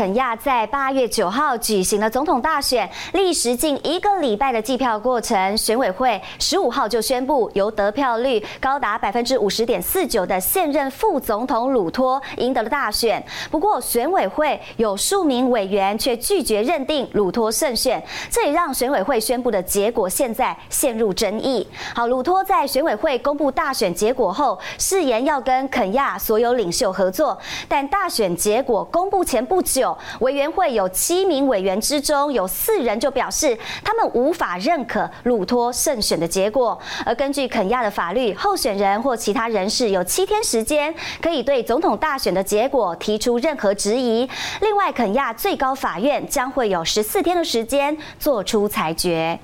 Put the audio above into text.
肯亚在八月九号举行了总统大选，历时近一个礼拜的计票过程，选委会十五号就宣布由得票率高达百分之五十点四九的现任副总统鲁托赢得了大选。不过，选委会有数名委员却拒绝认定鲁托胜选，这也让选委会宣布的结果现在陷入争议。好，鲁托在选委会公布大选结果后，誓言要跟肯亚所有领袖合作，但大选结果公布前不久。委员会有七名委员之中，有四人就表示他们无法认可鲁托胜选的结果。而根据肯亚的法律，候选人或其他人士有七天时间可以对总统大选的结果提出任何质疑。另外，肯亚最高法院将会有十四天的时间做出裁决。